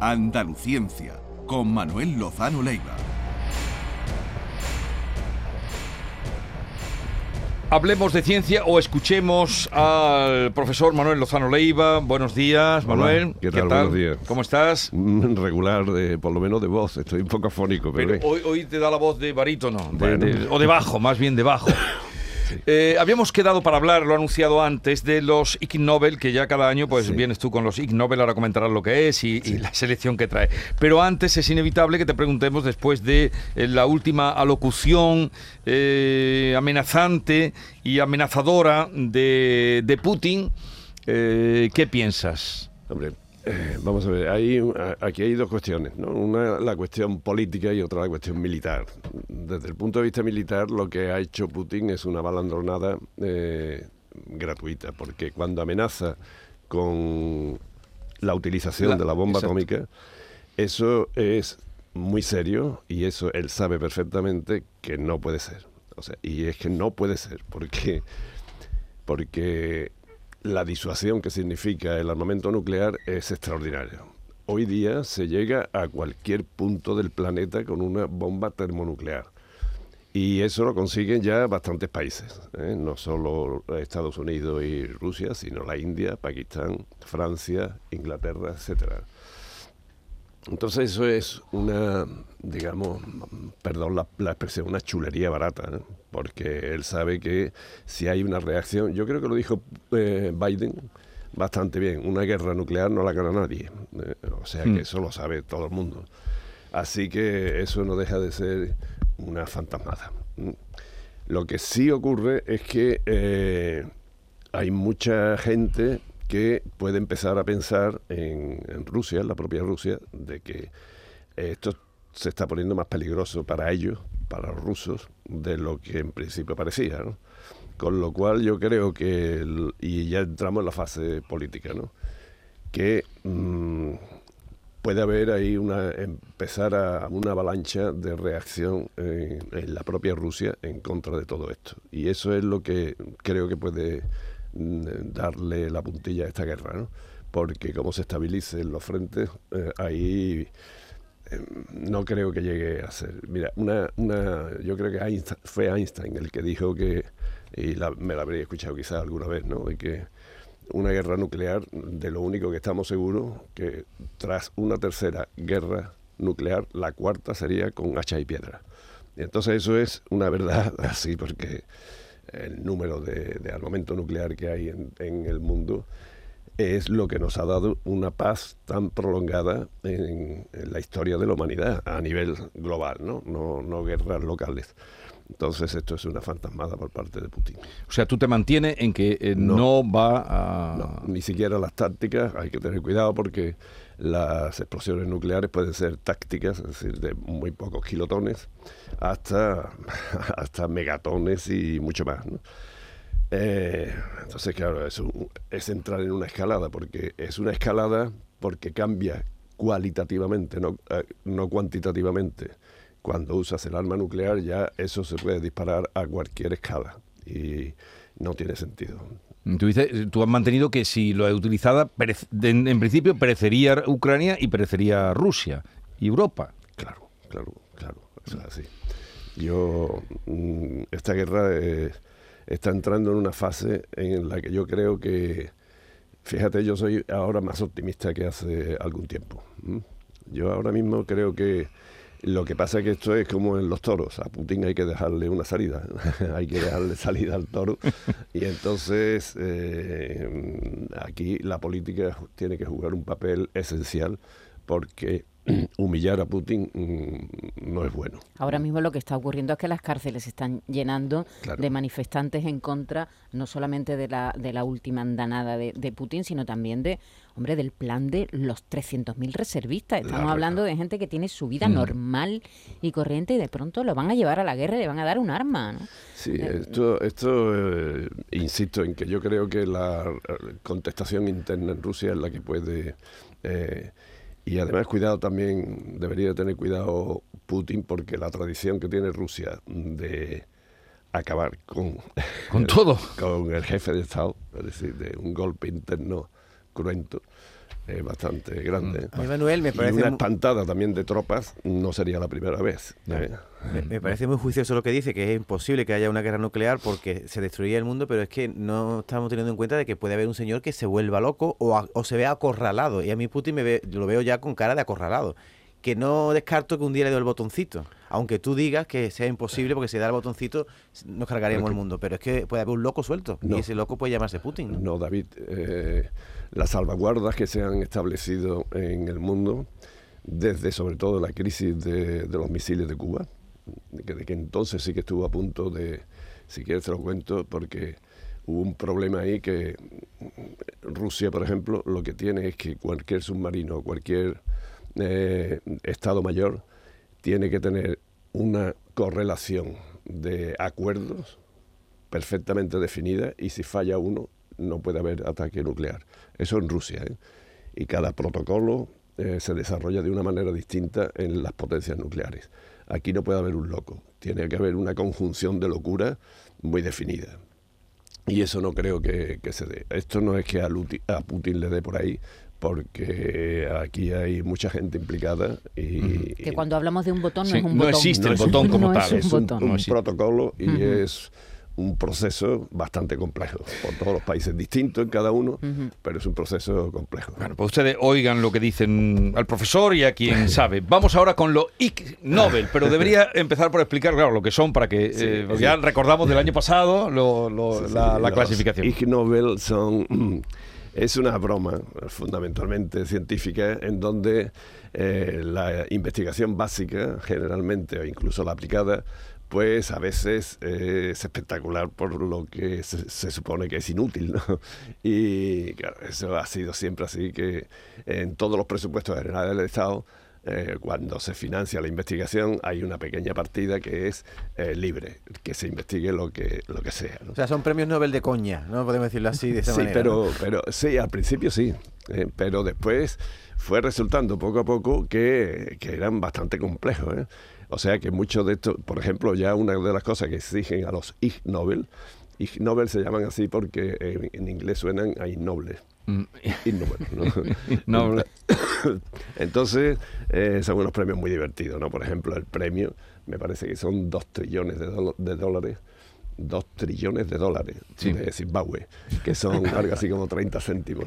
Andaluciencia, con Manuel Lozano Leiva. Hablemos de ciencia o escuchemos al profesor Manuel Lozano Leiva. Buenos días, Manuel. ¿qué, tal? Buenos días. ¿Cómo estás? Regular, de, por lo menos de voz. Estoy un poco afónico. Pero, hoy, hoy, te da la voz de barítono, o de bajo, más bien de bajo. Eh, habíamos quedado para hablar, lo he anunciado antes, de los Ig Nobel, que ya cada año pues vienes tú con los Ig Nobel, ahora comentarás lo que es y, la selección que trae. Pero antes es inevitable que te preguntemos, después de eh, la última alocución eh, amenazante y amenazadora de, de Putin, ¿qué piensas? Hombre, eh, vamos a ver, hay, aquí hay dos cuestiones, ¿no? Una la cuestión política y otra la cuestión militar. Desde el punto de vista militar, lo que ha hecho Putin es una balandronada eh, gratuita, porque cuando amenaza con la utilización de la bomba atómica, eso es muy serio y eso él sabe perfectamente que no puede ser. O sea, y es que no puede ser, porque porque la disuasión que significa el armamento nuclear es extraordinaria. Hoy día se llega a cualquier punto del planeta con una bomba termonuclear. Y eso lo consiguen ya bastantes países, ¿eh? no solo Estados Unidos y Rusia, sino la India, Pakistán, Francia, Inglaterra, etcétera. Entonces eso es una, digamos, perdón la, expresión, una chulería barata, ¿eh? porque él sabe que si hay una reacción, yo creo que lo dijo eh, Biden bastante bien, una guerra nuclear no la gana nadie, ¿eh? o sea que hmm. eso lo sabe todo el mundo. Así que eso no deja de ser una fantasmada. Lo que sí ocurre es que hay mucha gente que puede empezar a pensar en, Rusia, en la propia Rusia, de que esto se está poniendo más peligroso para ellos, para los rusos, de lo que en principio parecía. ¿no? Con lo cual yo creo que, y ya entramos en la fase política, ¿no? que mm, puede haber ahí una, empezar a una avalancha de reacción en, la propia Rusia en contra de todo esto. Y eso es lo que creo que puede darle la puntilla a esta guerra, ¿no? porque como se estabilicen los frentes, eh, ahí em, no creo que llegue a ser. Mira, una, una, yo creo que fue Einstein el que dijo que, y me la habría escuchado quizás alguna vez, ¿no? de que una guerra nuclear, de lo único que estamos seguros, que tras una tercera guerra nuclear, la cuarta sería con hacha y piedra. Entonces eso es una verdad así, porque el número de, armamento nuclear que hay en, el mundo, es lo que nos ha dado una paz tan prolongada en, la historia de la humanidad a nivel global, ¿no? No, no guerras locales. Entonces esto es una fantasmada por parte de Putin. O sea, tú te mantienes en que eh, no, va a... ni siquiera las tácticas, hay que tener cuidado porque las explosiones nucleares pueden ser tácticas, es decir, de muy pocos kilotones, hasta, hasta megatones y mucho más. Eh, entonces, claro, es, es entrar en una escalada, porque es una escalada porque cambia cualitativamente, no, eh, no cuantitativamente cuando usas el arma nuclear ya eso se puede disparar a cualquier escala y no tiene sentido. Tú, has mantenido que si lo he utilizada, en, principio perecería Ucrania y perecería Rusia y Europa. Claro, claro, claro, es así. Yo, mm, esta guerra eh, está entrando en una fase en la que yo creo que, fíjate, yo soy ahora más optimista que hace algún tiempo. Yo ahora mismo creo que lo que pasa es que esto es como en los toros. A Putin hay que dejarle una salida. hay que dejarle salida al toro. Y entonces eh, aquí la política tiene que jugar un papel esencial porque humillar a Putin mm, no es bueno. Ahora mismo lo que está ocurriendo es que las cárceles se están llenando de manifestantes en contra no solamente de la, de la última andanada de, Putin, sino también de, hombre, del plan de los 300.000 reservistas. Estamos hablando de gente que tiene su vida mm. normal y corriente y de pronto lo van a llevar a la guerra y le van a dar un arma. ¿no? Sí, eh, esto, esto eh, insisto en que yo creo que la contestación interna en Rusia es la que puede... Eh, y además, cuidado también, debería tener cuidado Putin porque la tradición que tiene Rusia de acabar con, con todo, con el jefe de Estado, es decir, de un golpe interno cruento, es bastante grande. A mí, Manuel, me parece... Y una espantada también de tropas no sería la primera vez. ¿eh? Me, parece muy juicioso lo que dice, que es imposible que haya una guerra nuclear porque se destruiría el mundo, pero es que no estamos teniendo en cuenta de que puede haber un señor que se vuelva loco o, se vea acorralado. Y a mí Putin me ve, lo veo ya con cara de acorralado. Que no descarto que un día le dé el botoncito. Aunque tú digas que sea imposible porque si da el botoncito nos cargaríamos el mundo. Pero es que puede haber un loco suelto. Y ese loco puede llamarse Putin. No, David. Eh, las salvaguardas que se han establecido en el mundo, desde sobre todo la crisis de, los misiles de Cuba, que, de que entonces sí que estuvo a punto de, si quieres te lo cuento, porque hubo un problema ahí que Rusia, por ejemplo, lo que tiene es que cualquier submarino, cualquier eh, Estado mayor, tiene que tener una correlación de acuerdos perfectamente definida y si falla uno, no puede haber ataque nuclear. Eso en Rusia. ¿eh? Y cada protocolo eh, se desarrolla de una manera distinta en las potencias nucleares. Aquí no puede haber un loco, tiene que haber una conjunción de locura muy definida. Y eso no creo que, se dé. Esto no es que a, Putin le dé por ahí, porque aquí hay mucha gente implicada y... Que cuando hablamos de un botón no es un botón. No existe el botón como tal. Es un, protocolo y es un proceso bastante complejo, por todos los países distintos en cada uno, pero es un proceso complejo. Bueno, pues ustedes oigan lo que dicen al profesor y a quien sabe. Vamos ahora con lo Ig Nobel, pero debería empezar por explicar, claro, lo que son para que eh, ya recordamos del año pasado la, clasificación. Ig Nobel son es una broma fundamentalmente científica en donde eh, la investigación básica generalmente o incluso la aplicada pues a veces es espectacular por lo que se, supone que es inútil, ¿no? Y claro, eso ha sido siempre así, que en todos los presupuestos generales del Estado, eh, cuando se financia la investigación, hay una pequeña partida que es eh, libre, que se investigue lo que, lo que sea. O sea, son premios Nobel de coña, ¿no? Podemos decirlo así, de esa sí, manera. Pero, pero sí, al principio sí, eh, pero después fue resultando poco a poco que, que eran bastante complejos. O sea que muchos de estos, por ejemplo, ya una de las cosas que exigen a los Ig Nobel, Ig Nobel se llaman así porque en, inglés suenan a innobles. Mm. Entonces, eh, son unos premios muy divertidos, ¿no? Por ejemplo, el premio, me parece que son dos trillones de dólares dos trillones de dólares de Zimbabue, que son algo así como 30 céntimos.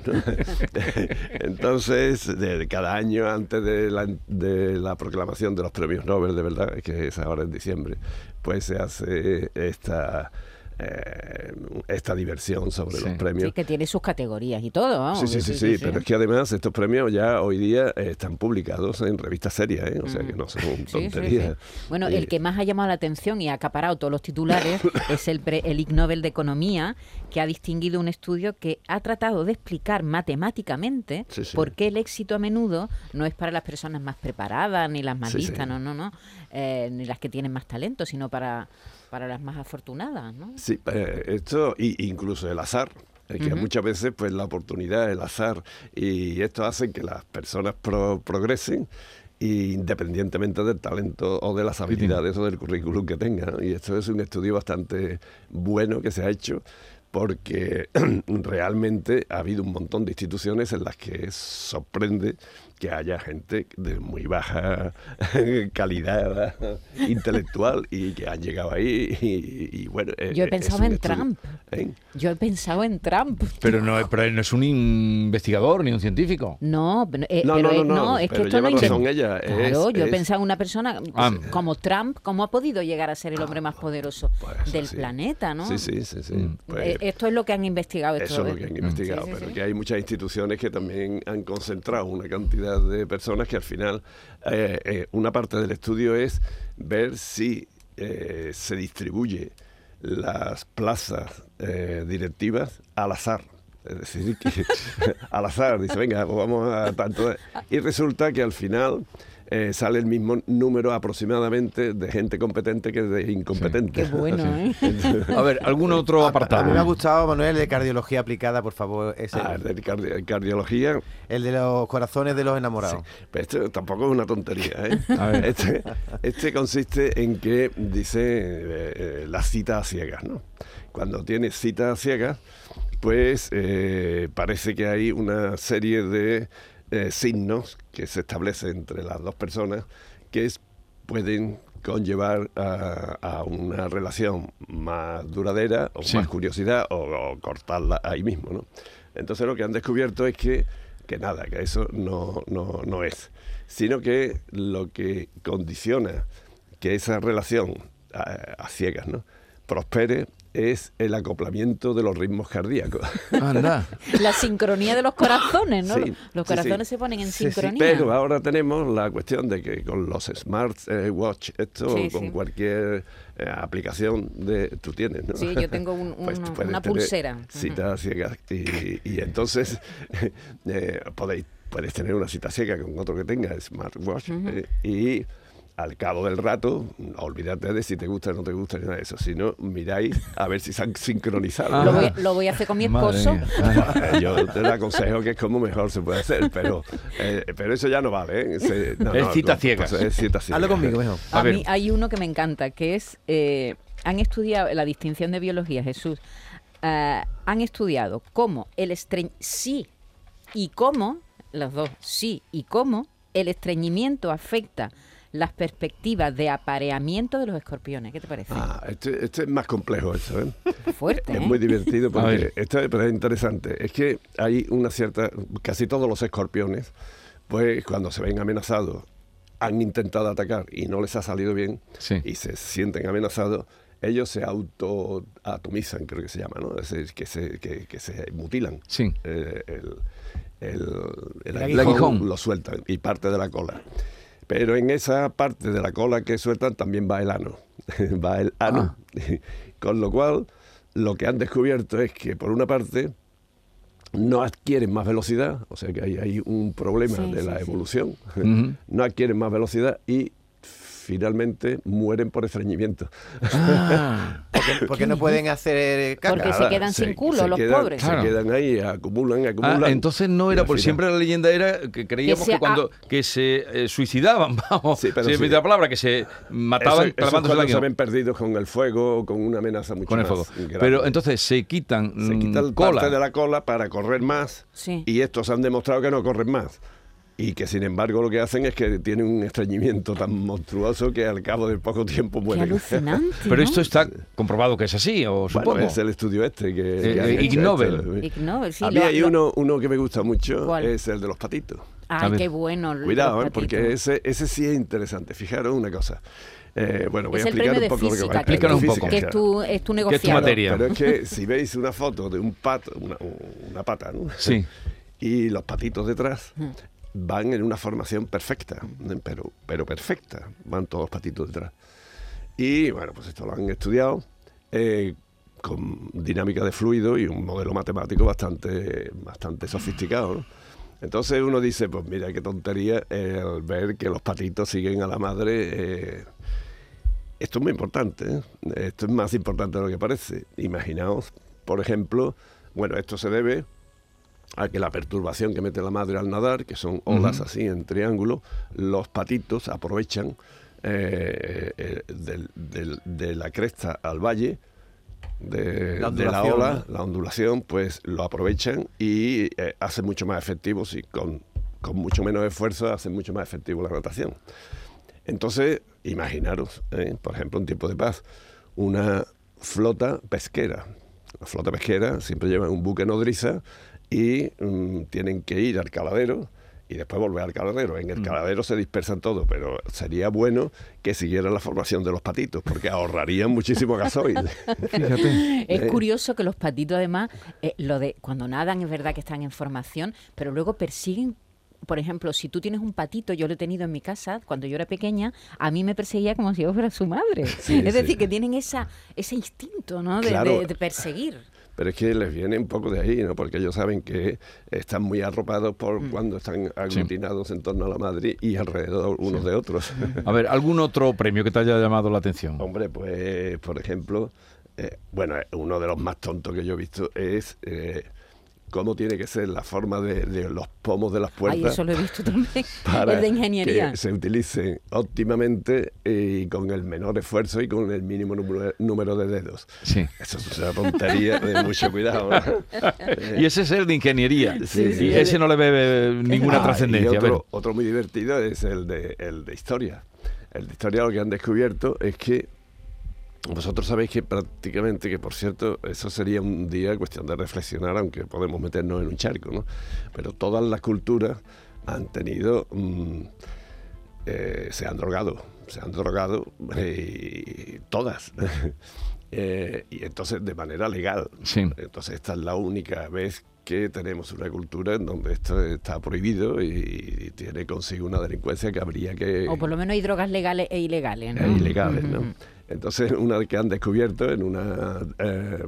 Entonces, de, cada año antes de la, de la proclamación de los premios Nobel, de verdad, que es ahora en diciembre, pues se hace esta eh, esta diversión sobre los premios. Sí, que tiene sus categorías y todo, vamos. Sí, sí, sí, pero es que además estos premios ya hoy día eh, están publicados en revistas serias, ¿eh? o sea que no son tonterías. Bueno, el que más ha llamado la atención y ha acaparado todos los titulares es el, el Ig Nobel de Economía, que ha distinguido un estudio que ha tratado de explicar matemáticamente por qué el éxito a menudo no es para las personas más preparadas, ni las más listas, no, no, no, ni las que tienen más talento, sino para para las más afortunadas, ¿no? Sí, eh, esto, y, incluso el azar. que muchas veces pues la oportunidad, el azar, y esto hace que las personas progresen independientemente del talento o de las habilidades o del currículum que tengan. Y esto es un estudio bastante bueno que se ha hecho porque realmente ha habido un montón de instituciones en las que sorprende que haya gente de muy baja calidad intelectual y que han llegado ahí y, bueno eh, yo he pensado en Trump ¿eh? yo he pensado en Trump pero no, pero él no es un investigador ni un científico no eh, no, no, no, es que esto no razón ella claro yo he pensado en una persona ah. como Trump cómo ha podido llegar a ser el hombre más poderoso pues del planeta no sí sí sí, sí. Mm. Pues esto es lo que han investigado eso es lo que han investigado pero que hay muchas instituciones que también han concentrado una cantidad de personas que al final eh, eh, una parte del estudio es ver si eh, se distribuye las plazas directivas al azar. Es decir, que al azar, dice, venga, pues vamos a tanto. Y resulta que al final eh, sale el mismo número aproximadamente de gente competente que de incompetente. Qué bueno, ¿eh? a ver, ¿algún otro apartado? A, mí me ha gustado, Manuel, de cardiología aplicada, por favor. Ese, ah, el de cardiología. El de los corazones de los enamorados. Pero esto tampoco es una tontería, ¿eh? Este, este, consiste en que dice eh, la cita a ciegas, ¿no? Cuando tienes cita a ciegas, pues eh, parece que hay una serie de eh, signos que se establecen entre las dos personas que pueden conllevar a, una relación más duradera o más curiosidad o, cortarla ahí mismo. ¿no? Entonces lo que han descubierto es que, que nada, que eso no, no, no es, sino que lo que condiciona que esa relación a, a ciegas ¿no? prospere es el acoplamiento de los ritmos cardíacos. La sincronía de los corazones, ¿no? los corazones se ponen en sincronía. pero ahora tenemos la cuestión de que con los smart eh, watch, esto con cualquier eh, aplicación de tú tienes, ¿no? Sí, yo tengo pues una pulsera. Cita ciega y, entonces eh, podéis puedes tener una cita ciega con otro que tenga smartwatch y al cabo del rato, olvídate de si te gusta o no te gusta ni nada de eso, sino miráis a ver si se han sincronizado. Lo voy, a hacer con mi esposo. Yo te aconsejo que es como mejor se puede hacer, pero, eh, pero eso ya no vale. ¿eh? es, cita ciega. es cita ciega. Hazlo conmigo, mejor. A, mí hay uno que me encanta, que es, eh, han estudiado la distinción de biología, Jesús, han estudiado cómo el estreñ... sí y cómo, los dos, sí y cómo, el estreñimiento afecta las perspectivas de apareamiento de los escorpiones. ¿Qué te parece? Ah, este, este es más complejo esto, ¿eh? Fuerte, Es muy divertido porque esto es interesante. Es que hay una cierta... Casi todos los escorpiones, pues cuando se ven amenazados, han intentado atacar y no les ha salido bien y se sienten amenazados, ellos se autoatomizan, creo que se llama, ¿no? Es decir, que se, que, se mutilan. Sí. Eh, el, el, el, aguijón lo sueltan y parte de la cola. Pero en esa parte de la cola que sueltan también va el ano. va el ano. Ah. Con lo cual, lo que han descubierto es que, por una parte, no adquieren más velocidad, o sea que hay, hay un problema de la evolución, no adquieren más velocidad y finalmente mueren por estreñimiento. Ah, porque, no pueden hacer caca. Porque se quedan sin culo los pobres. Se quedan ahí, acumulan, acumulan. Ah, entonces no era, por siempre la leyenda era que creíamos que, cuando que se eh, suicidaban, vamos, sí, pero la palabra, que se mataban eso, clavándose eso se ven perdidos con el fuego o con una amenaza mucho con el fuego. Pero entonces se quitan se quitan mm, cola. parte de la cola para correr más y estos han demostrado que no corren más y que sin embargo lo que hacen es que tienen un estreñimiento tan monstruoso que al cabo de poco tiempo mueren. Pero esto está comprobado que es así, o supongo. es el estudio este que, eh, Ig Nobel. A mí hay uno, uno que me gusta mucho, es el de los patitos. Ay, qué bueno. Cuidado, ¿eh? porque ese, ese sí es interesante. Fijaros una cosa. Eh, bueno, voy a explicar un poco lo que va a Explícanos un poco. Que es tu, es tu negocio. es tu materia? Pero es que si veis una foto de un pato, una, una pata, ¿no? Sí. Y los patitos detrás, mm van en una formación perfecta, pero, pero perfecta, van todos patitos detrás. Y bueno, pues esto lo han estudiado eh, con dinámica de fluido y un modelo matemático bastante, bastante sofisticado. Entonces uno dice, pues mira qué tontería el ver que los patitos siguen a la madre. Eh, esto es muy importante, ¿eh? esto es más importante de lo que parece. Imaginaos, por ejemplo, bueno, esto se debe a que la perturbación que mete la madre al nadar, que son olas así en triángulo, los patitos aprovechan eh, eh, de la cresta al valle, de la, ola, la ondulación, pues lo aprovechan y eh, hacen mucho más efectivo, y con, con mucho menos esfuerzo hacen mucho más efectivo la natación. Entonces, imaginaros, por ejemplo, en tiempo de paz, una flota pesquera. La flota pesquera siempre lleva un buque nodriza y mm, tienen que ir al caladero y después volver al caladero. En el mm. caladero se dispersan todos, pero sería bueno que siguieran la formación de los patitos, porque ahorrarían muchísimo gasoil. Fíjate. Es eh. curioso que los patitos, además, eh, lo de cuando nadan es verdad que están en formación, pero luego persiguen por ejemplo, si tú tienes un patito, yo lo he tenido en mi casa cuando yo era pequeña, a mí me perseguía como si yo fuera su madre. es decir, que tienen esa, ese instinto ¿no? de perseguir. Pero es que les viene un poco de ahí, ¿no? Porque ellos saben que están muy arropados por mm. cuando están aglutinados en torno a la madre y alrededor unos de otros. A ver, ¿algún otro premio que te haya llamado la atención? Hombre, pues, por ejemplo, eh, bueno, uno de los más tontos que yo he visto es... Eh, cómo tiene que ser la forma de, de los pomos de las puertas. Ay, eso lo he visto también. para el de ingeniería. que se utilicen óptimamente y con el menor esfuerzo y con el mínimo número, número de dedos. Sí. Eso es una tontería de mucho cuidado. ¿no? Y ese es el de ingeniería. Sí, sí. y ese no le ve ninguna Ah, trascendencia. otro, otro muy divertido es el de, el de historia. El de historia lo que han descubierto es que vosotros sabéis que prácticamente, que por cierto, eso sería un día cuestión de reflexionar, aunque podemos meternos en un charco, ¿no? Pero todas las culturas han tenido, mm, eh, se han drogado, se han drogado, eh, todas. Eh, y entonces de manera legal. Sí. Entonces esta es la única vez que tenemos una cultura en donde esto está prohibido y, tiene consigo una delincuencia que habría que... O por lo menos hay drogas legales e ilegales, ¿no? eh, ilegales. ¿no? Entonces, una que han descubierto en una, eh,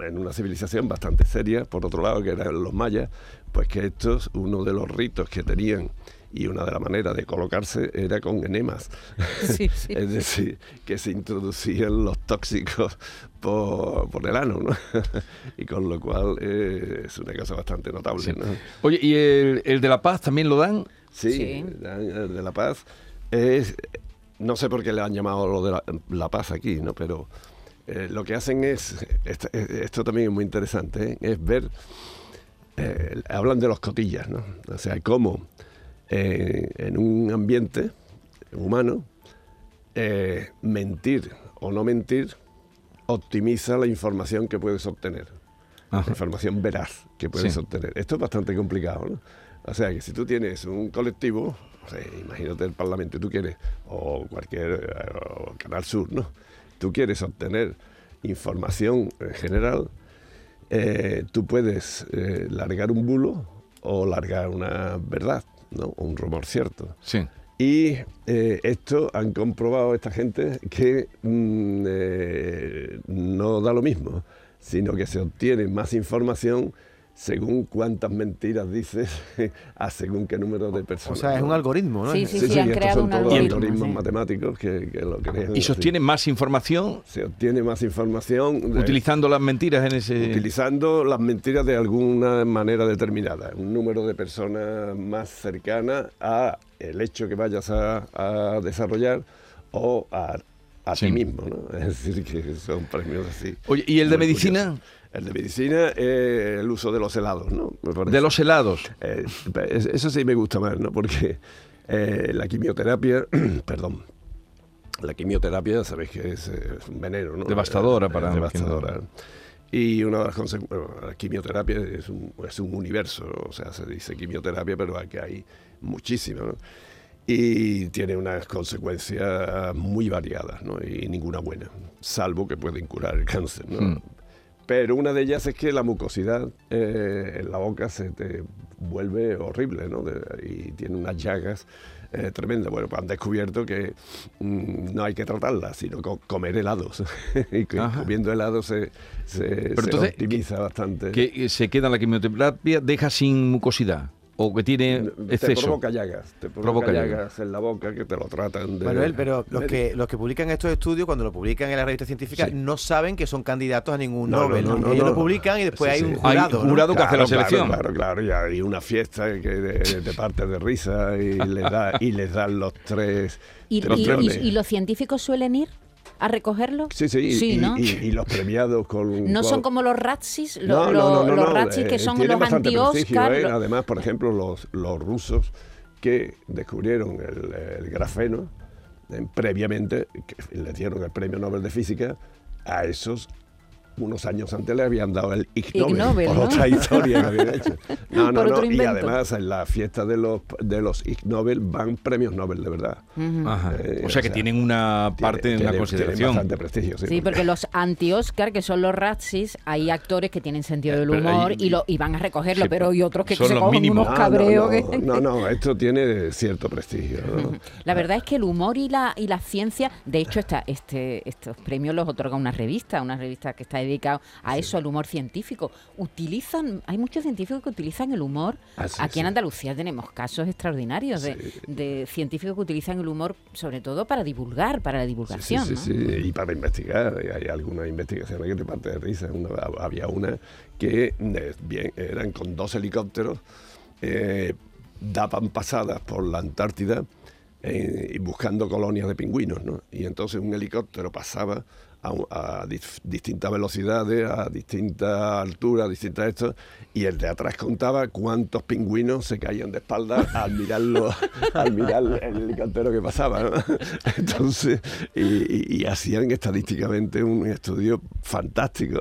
en una civilización bastante seria, por otro lado, que eran los mayas, pues que estos, uno de los ritos que tenían y una de las maneras de colocarse era con enemas. Sí, sí, es decir, que se introducían los tóxicos por, por el ano, ¿no? y con lo cual eh, es una cosa bastante notable, Sí. ¿no? Oye, ¿y el, el de La Paz también lo dan? Sí, Sí. dan el de La Paz. Es, no sé por qué le han llamado lo de La, La Paz aquí, ¿no? Pero eh, lo que hacen es, esto, eh, esto también es muy interesante, ¿eh? es ver, eh, hablan de los cotillas, ¿no? O sea, cómo en un ambiente humano mentir o no mentir optimiza la información que puedes obtener Ajá. la información veraz que puedes Sí. obtener. Esto es bastante complicado, ¿no? O sea, que si tú tienes un colectivo, imagínate el Parlamento, tú quieres, o cualquier eh, o Canal Sur, ¿no? Tú quieres obtener información en general, eh, tú puedes eh, largar un bulo o largar una verdad, ¿no? O un rumor cierto. Sí. Y eh, esto han comprobado esta gente que mm, eh, no da lo mismo, sino que se obtiene más información según cuántas mentiras dices a según qué número de O personas. sea, es un algoritmo, ¿no? Sí, sí, sí, han estos creado son un todos algoritmo, algoritmos sí. matemáticos que, que lo crean. ¿Y así. sostiene más información Se obtiene más información de- utilizando las mentiras en ese...? utilizando las mentiras de alguna manera determinada, un número de personas más cercana a el hecho que vayas a, a desarrollar o a, a Sí. ti mismo, ¿no? Es decir, que son premios así. Oye, ¿y el de medicina? curiosos. El de medicina es el uso de los helados, ¿no? De los helados. Eh, es- eso sí me gusta más, ¿no? Porque eh, la quimioterapia, perdón, la quimioterapia, sabéis que es, eh, es un veneno, ¿no? Devastadora Eh, para- devastadora. Y una de las consecuencias, la quimioterapia es un, es un universo, o sea, se dice quimioterapia, pero aquí hay muchísimas, ¿no? Y tiene unas consecuencias muy variadas, ¿no? Y ninguna buena, salvo que pueden curar el cáncer, ¿no? Mm. Pero una de ellas es que la mucosidad eh, en la boca se te vuelve horrible, ¿no? De- y tiene unas llagas eh, tremendas. Bueno, pues han descubierto que mm, no hay que tratarla, sino co- comer helados. y que Ajá. comiendo helados se, se, Pero se entonces, optimiza bastante. Que se queda en la quimioterapia, deja sin mucosidad. O que tiene te exceso. provoca llagas, te provoca, Provoca llagas. llagas en la boca que te lo tratan de... Manuel, pero los que, los que publican estos estudios, cuando lo publican en la revista científica, Sí. no saben que son candidatos a ningún No, no, Nobel. no, no, Ellos no. lo publican y después Sí, hay un Hay jurado. ¿no? jurado que hace la Claro, selección. Claro, claro, y hay una fiesta que de, de partes de risa y les, da, y les dan los tres... ¿Y, los y- tres y- de- y los científicos suelen ir a recogerlo? Sí, sí, Sí, y, ¿no? y- y los premiados con... No con- son como los Ratsis, No, no, los no, Ratsis eh, que son tienen los prestigio, anti-Oscar. ¿eh? Además, por ejemplo, los, los rusos que descubrieron el, el grafeno eh, previamente, que les dieron el premio Nobel de Física, a esos unos años antes le habían dado el Ig Ig Nobel, Nobel, por ¿no? otra historia que habían hecho. No, no, no, y además en la fiesta de los, de los Ig Nobel van premios Nobel de verdad. Ajá. Eh, o sea que tienen una parte Tiene- en la tiene- consideración. tiene bastante prestigio, sí. Sí, porque los anti-Oscar, que son los Ratsis, hay actores que tienen sentido del Eh, humor hay- y, lo, y van a recogerlo, Sí, pero hay otros que son se los cogen mínimos. unos Ah, no, cabreos. no, que- no, no, esto tiene cierto prestigio. ¿no? La verdad es que el humor y la, y la ciencia, de hecho, esta, este, estos premios los otorga una revista, una revista que está dedicado a eso, al humor científico. Utilizan, hay muchos científicos que utilizan el humor. Ah, Aquí en Andalucía tenemos casos extraordinarios de, de científicos que utilizan el humor, sobre todo para divulgar, para la divulgación. sí, ¿no? sí, sí, y para investigar. Hay algunas investigaciones que te parten de risa. Una- había una que eh, bien, eran con dos helicópteros, eh, daban pasadas por la Antártida eh, buscando colonias de pingüinos. ¿no? Y entonces un helicóptero pasaba a, a distintas velocidades, a distintas alturas, a distintas esto, y el de atrás contaba cuántos pingüinos se caían de espalda al mirarlo, al mirar el helicóptero que pasaba. ¿no? Entonces, y, y- y hacían estadísticamente un estudio fantástico.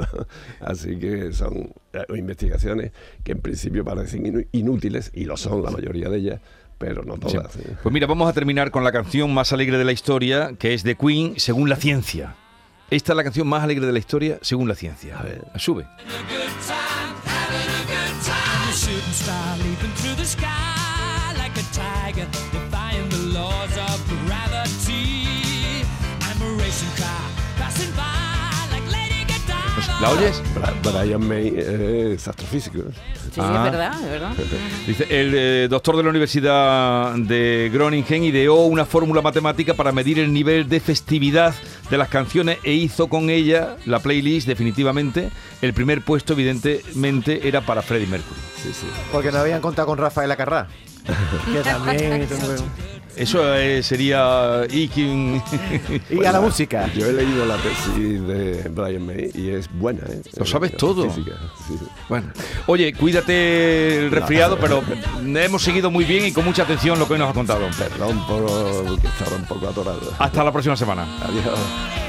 Así que son eh, investigaciones que en principio parecen inútiles, y lo son la mayoría de ellas, pero no todas. ¿sí? Pues mira, vamos a terminar con la canción más alegre de la historia, que es de Queen, según la ciencia. Esta es la canción más alegre de la historia, según la ciencia. A ver. Sube. Laws of gravity. I'm a racing car passing by. ¿La oyes? Brian May es astrofísico. ¿eh? Sí, Ah. es verdad, es verdad. Dice, el eh, doctor de la Universidad de Groningen ideó una fórmula matemática para medir el nivel de festividad de las canciones e hizo con ella la playlist definitivamente. El primer puesto evidentemente era para Freddie Mercury. Sí, sí. Porque no habían contado con Rafael Acarrá. que también. Eso eh, sería Ikin. y a la música. Yo he leído la tesis de Brian May y es buena. ¿eh? Lo sabes Es todo. sí. bueno, oye, cuídate el resfriado, pero hemos seguido muy bien y con mucha atención lo que hoy nos ha contado. Perdón por que estaba un poco atorado. Hasta la próxima semana. Adiós.